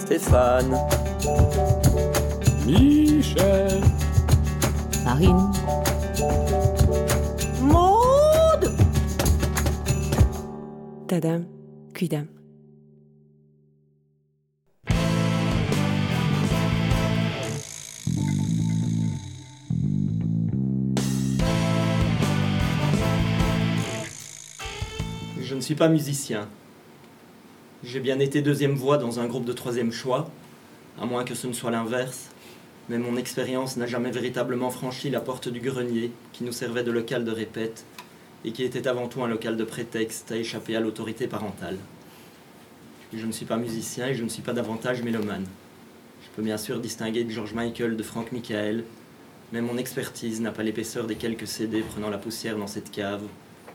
Stéphane, Michel, Marine, Maude Tadam, Cuidam. je ne suis pas musicien. J'ai bien été deuxième voix dans un groupe de troisième choix, à moins que ce ne soit l'inverse, mais mon expérience n'a jamais véritablement franchi la porte du grenier qui nous servait de local de répète et qui était avant tout un local de prétexte à échapper à l'autorité parentale. Je ne suis pas musicien et je ne suis pas davantage mélomane. Je peux bien sûr distinguer George Michael, de Frank Michael, mais mon expertise n'a pas l'épaisseur des quelques CD prenant la poussière dans cette cave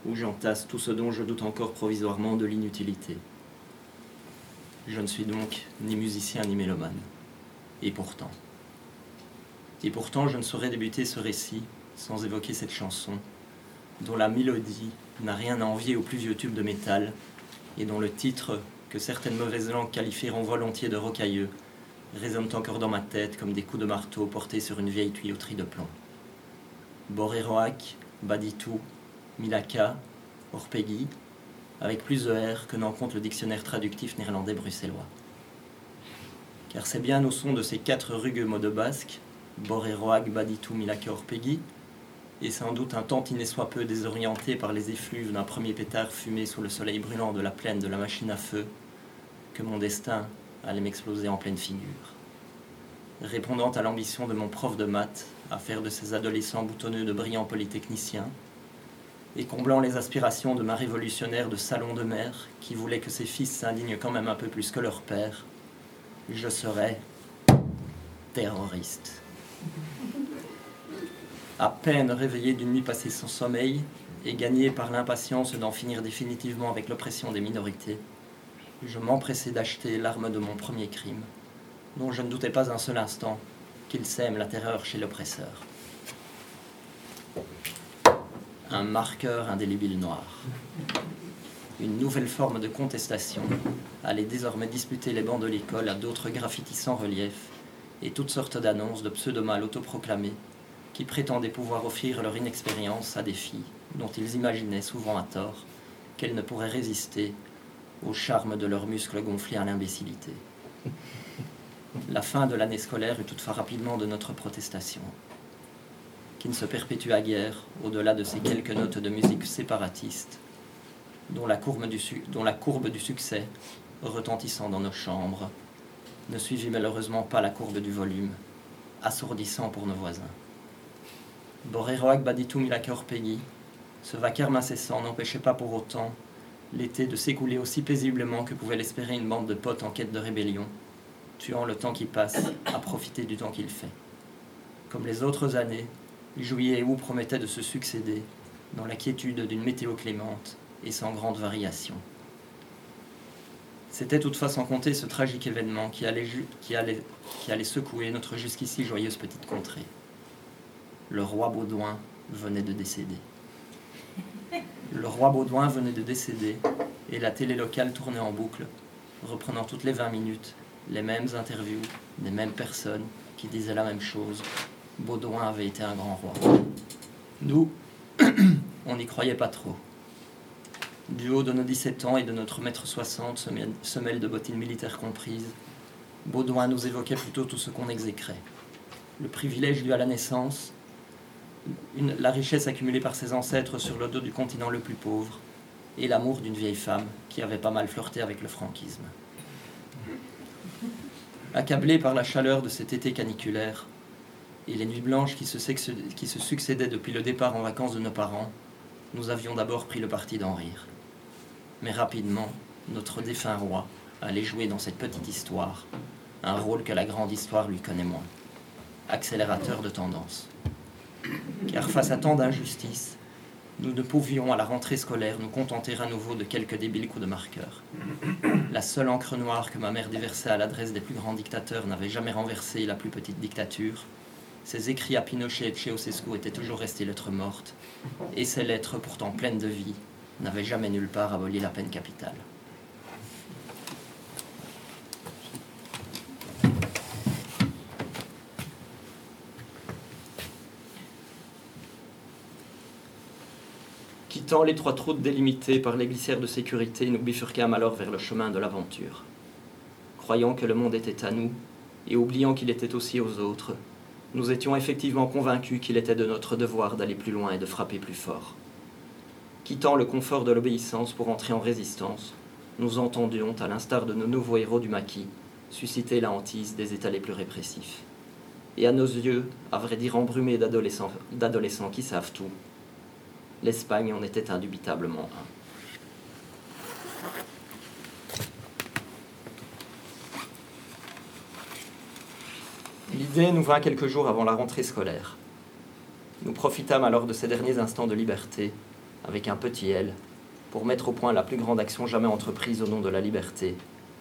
où j'entasse tout ce dont je doute encore provisoirement de l'inutilité. Je ne suis donc ni musicien ni mélomane. Et pourtant. Et pourtant, je ne saurais débuter ce récit sans évoquer cette chanson, dont la mélodie n'a rien à envier aux plus vieux tubes de métal, et dont le titre, que certaines mauvaises langues qualifieront volontiers de rocailleux, résonne encore dans ma tête comme des coups de marteau portés sur une vieille tuyauterie de plomb. Boréroac, Baditou, Milaka, Orpegui, avec plus de R que n'en compte le dictionnaire traductif néerlandais bruxellois. Car c'est bien au son de ces quatre rugueux mots de basque, Boréroag, Baditou, Milaka, Orpegui, et sans doute un tantinet soit peu désorienté par les effluves d'un premier pétard fumé sous le soleil brûlant de la plaine de la machine à feu, que mon destin allait m'exploser en pleine figure. Répondant à l'ambition de mon prof de maths à faire de ces adolescents boutonneux de brillants polytechniciens, et comblant les aspirations de ma révolutionnaire de salon de mer, qui voulait que ses fils s'indignent quand même un peu plus que leur père, je serais terroriste. À peine réveillé d'une nuit passée sans sommeil et gagné par l'impatience d'en finir définitivement avec l'oppression des minorités, je m'empressai d'acheter l'arme de mon premier crime, dont je ne doutais pas un seul instant qu'il sème la terreur chez l'oppresseur un marqueur indélébile noir. Une nouvelle forme de contestation allait désormais disputer les bancs de l'école à d'autres graffitis sans relief et toutes sortes d'annonces de pseudomales autoproclamés qui prétendaient pouvoir offrir leur inexpérience à des filles dont ils imaginaient souvent à tort qu'elles ne pourraient résister au charme de leurs muscles gonflés à l'imbécilité. La fin de l'année scolaire eut toutefois rapidement de notre protestation qui ne se perpétua guère au-delà de ces quelques notes de musique séparatiste, dont la courbe du, succès, retentissant dans nos chambres, ne suivit malheureusement pas la courbe du volume, assourdissant pour nos voisins. Boréroac Baditou Milakor Peggy, ce vacarme incessant n'empêchait pas pour autant l'été de s'écouler aussi paisiblement que pouvait l'espérer une bande de potes en quête de rébellion, tuant le temps qui passe à profiter du temps qu'il fait. Comme les autres années, juillet et août promettaient de se succéder dans la quiétude d'une météo clémente et sans grande variation. C'était toutefois sans compter ce tragique événement qui allait, qui allait, qui allait secouer notre jusqu'ici joyeuse petite contrée. Le roi Baudouin venait de décéder. Le roi Baudouin venait de décéder et la télé locale tournait en boucle, reprenant toutes les 20 minutes les mêmes interviews des mêmes personnes qui disaient la même chose Baudouin avait été un grand roi. Nous, on n'y croyait pas trop. Du haut de nos 17 ans et de notre mètre 60, semelle de bottines militaires comprises, Baudouin nous évoquait plutôt tout ce qu'on exécrait. Le privilège dû à la naissance, une, la richesse accumulée par ses ancêtres sur le dos du continent le plus pauvre, et l'amour d'une vieille femme qui avait pas mal flirté avec le franquisme. Accablé par la chaleur de cet été caniculaire, et les nuits blanches qui se, succédaient depuis le départ en vacances de nos parents, nous avions d'abord pris le parti d'en rire. Mais rapidement, notre défunt roi allait jouer dans cette petite histoire un rôle que la grande histoire lui connaît moins. Accélérateur de tendance. Car face à tant d'injustices, nous ne pouvions à la rentrée scolaire nous contenter à nouveau de quelques débiles coups de marqueur. La seule encre noire que ma mère déversait à l'adresse des plus grands dictateurs n'avait jamais renversé la plus petite dictature, ses écrits à Pinochet et Ceausescu étaient toujours restés lettres mortes, et ces lettres, pourtant pleines de vie, n'avaient jamais nulle part aboli la peine capitale. Quittant l'étroite route délimitée par les glissières de sécurité, nous bifurquâmes alors vers le chemin de l'aventure. Croyant que le monde était à nous, et oubliant qu'il était aussi aux autres, nous étions effectivement convaincus qu'il était de notre devoir d'aller plus loin et de frapper plus fort. Quittant le confort de l'obéissance pour entrer en résistance, nous entendions, à l'instar de nos nouveaux héros du maquis, susciter la hantise des états les plus répressifs. Et à nos yeux, à vrai dire embrumés d'adolescents qui savent tout, l'Espagne en était indubitablement un. L'idée nous vint quelques jours avant la rentrée scolaire. Nous profitâmes alors de ces derniers instants de liberté, avec un petit L, pour mettre au point la plus grande action jamais entreprise au nom de la liberté,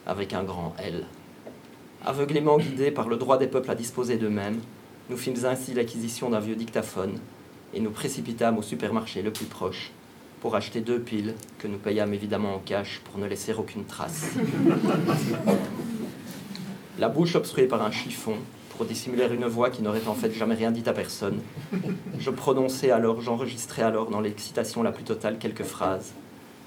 avec un grand L. Aveuglément guidés par le droit des peuples à disposer d'eux-mêmes, nous fîmes ainsi l'acquisition d'un vieux dictaphone et nous précipitâmes au supermarché le plus proche pour acheter deux piles que nous payâmes évidemment en cash pour ne laisser aucune trace. La bouche obstruée par un chiffon, pour dissimuler une voix qui n'aurait en fait jamais rien dit à personne. Je prononçais alors, j'enregistrais alors dans l'excitation la plus totale quelques phrases,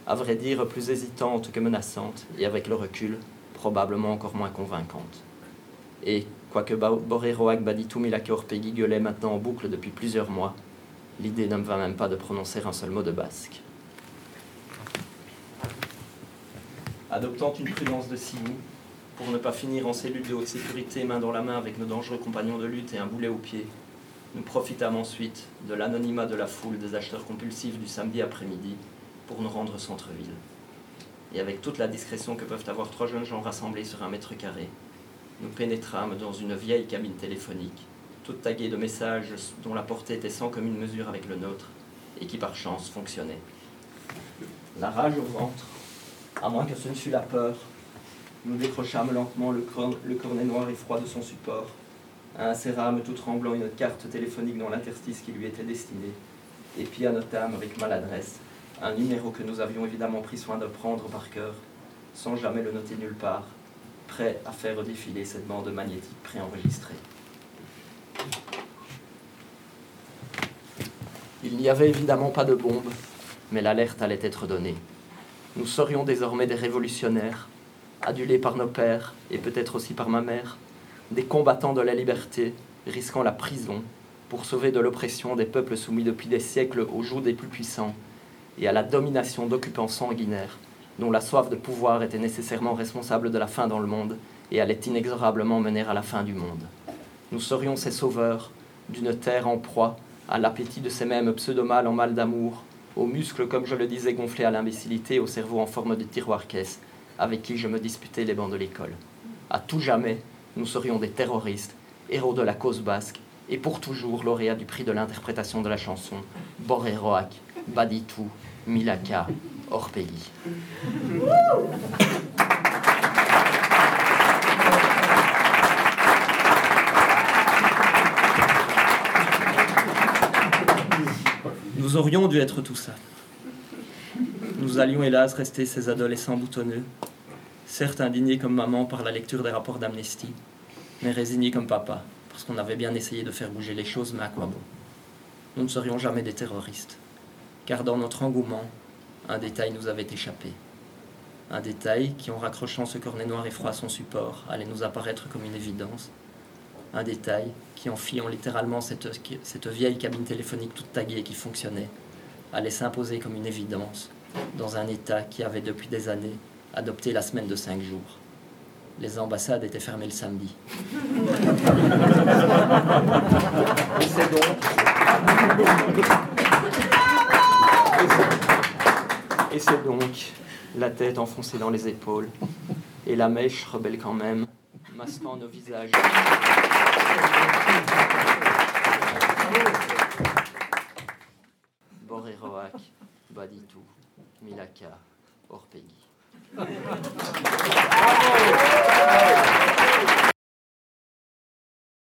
à vrai dire plus hésitantes que menaçantes, et avec le recul, probablement encore moins convaincantes. Et, quoique Boreroak Baditou Milake gueulait maintenant en boucle depuis plusieurs mois, l'idée ne me va même pas de prononcer un seul mot de basque. Adoptant une prudence de signe, pour ne pas finir en cellule de haute sécurité, main dans la main avec nos dangereux compagnons de lutte et un boulet au pied. Nous profitâmes ensuite de l'anonymat de la foule des acheteurs compulsifs du samedi après-midi pour nous rendre centre-ville. Et avec toute la discrétion que peuvent avoir trois jeunes gens rassemblés sur un mètre carré, nous pénétrâmes dans une vieille cabine téléphonique, toute taguée de messages dont la portée était sans commune mesure avec le nôtre, et qui par chance fonctionnait. La rage au ventre, à moins que ce ne fût la peur, nous décrochâmes lentement le, cornet noir et froid de son support, insérâmes tout tremblant une carte téléphonique dans l'interstice qui lui était destinée, et puis annotâmes avec maladresse un numéro que nous avions évidemment pris soin de prendre par cœur, sans jamais le noter nulle part, prêt à faire défiler cette bande magnétique préenregistrée. Il n'y avait évidemment pas de bombe, mais l'alerte allait être donnée. Nous serions désormais des révolutionnaires, adulés par nos pères et peut-être aussi par ma mère, des combattants de la liberté, risquant la prison pour sauver de l'oppression des peuples soumis depuis des siècles aux joues des plus puissants et à la domination d'occupants sanguinaires, dont la soif de pouvoir était nécessairement responsable de la fin dans le monde et allait inexorablement mener à la fin du monde. Nous serions ces sauveurs d'une terre en proie à l'appétit de ces mêmes pseudomales en mal d'amour, aux muscles, comme je le disais, gonflés à l'imbécilité, au cerveau en forme de tiroir-caisse, avec qui je me disputais les bancs de l'école. À tout jamais, nous serions des terroristes, héros de la cause basque, et pour toujours lauréats du prix de l'interprétation de la chanson Boreroak, Baditou, Milaka, Orpeli. Nous aurions dû être tout ça. Nous allions hélas rester ces adolescents boutonneux, certes indignés comme maman par la lecture des rapports d'Amnesty, mais résignés comme papa, parce qu'on avait bien essayé de faire bouger les choses, mais à quoi bon? Nous ne serions jamais des terroristes, car dans notre engouement, un détail nous avait échappé. Un détail qui, en raccrochant ce cornet noir et froid à son support, allait nous apparaître comme une évidence. Un détail qui, en fiant littéralement cette, cette vieille cabine téléphonique toute taguée qui fonctionnait, allait s'imposer comme une évidence dans un État qui avait depuis des années adopté la semaine de cinq jours. Les ambassades étaient fermées le samedi. Et c'est donc. Et c'est donc la tête enfoncée dans les épaules et la mèche rebelle quand même, masquant nos visages. Boréroac, Baditou, Milaka, Orpegui. Bravo!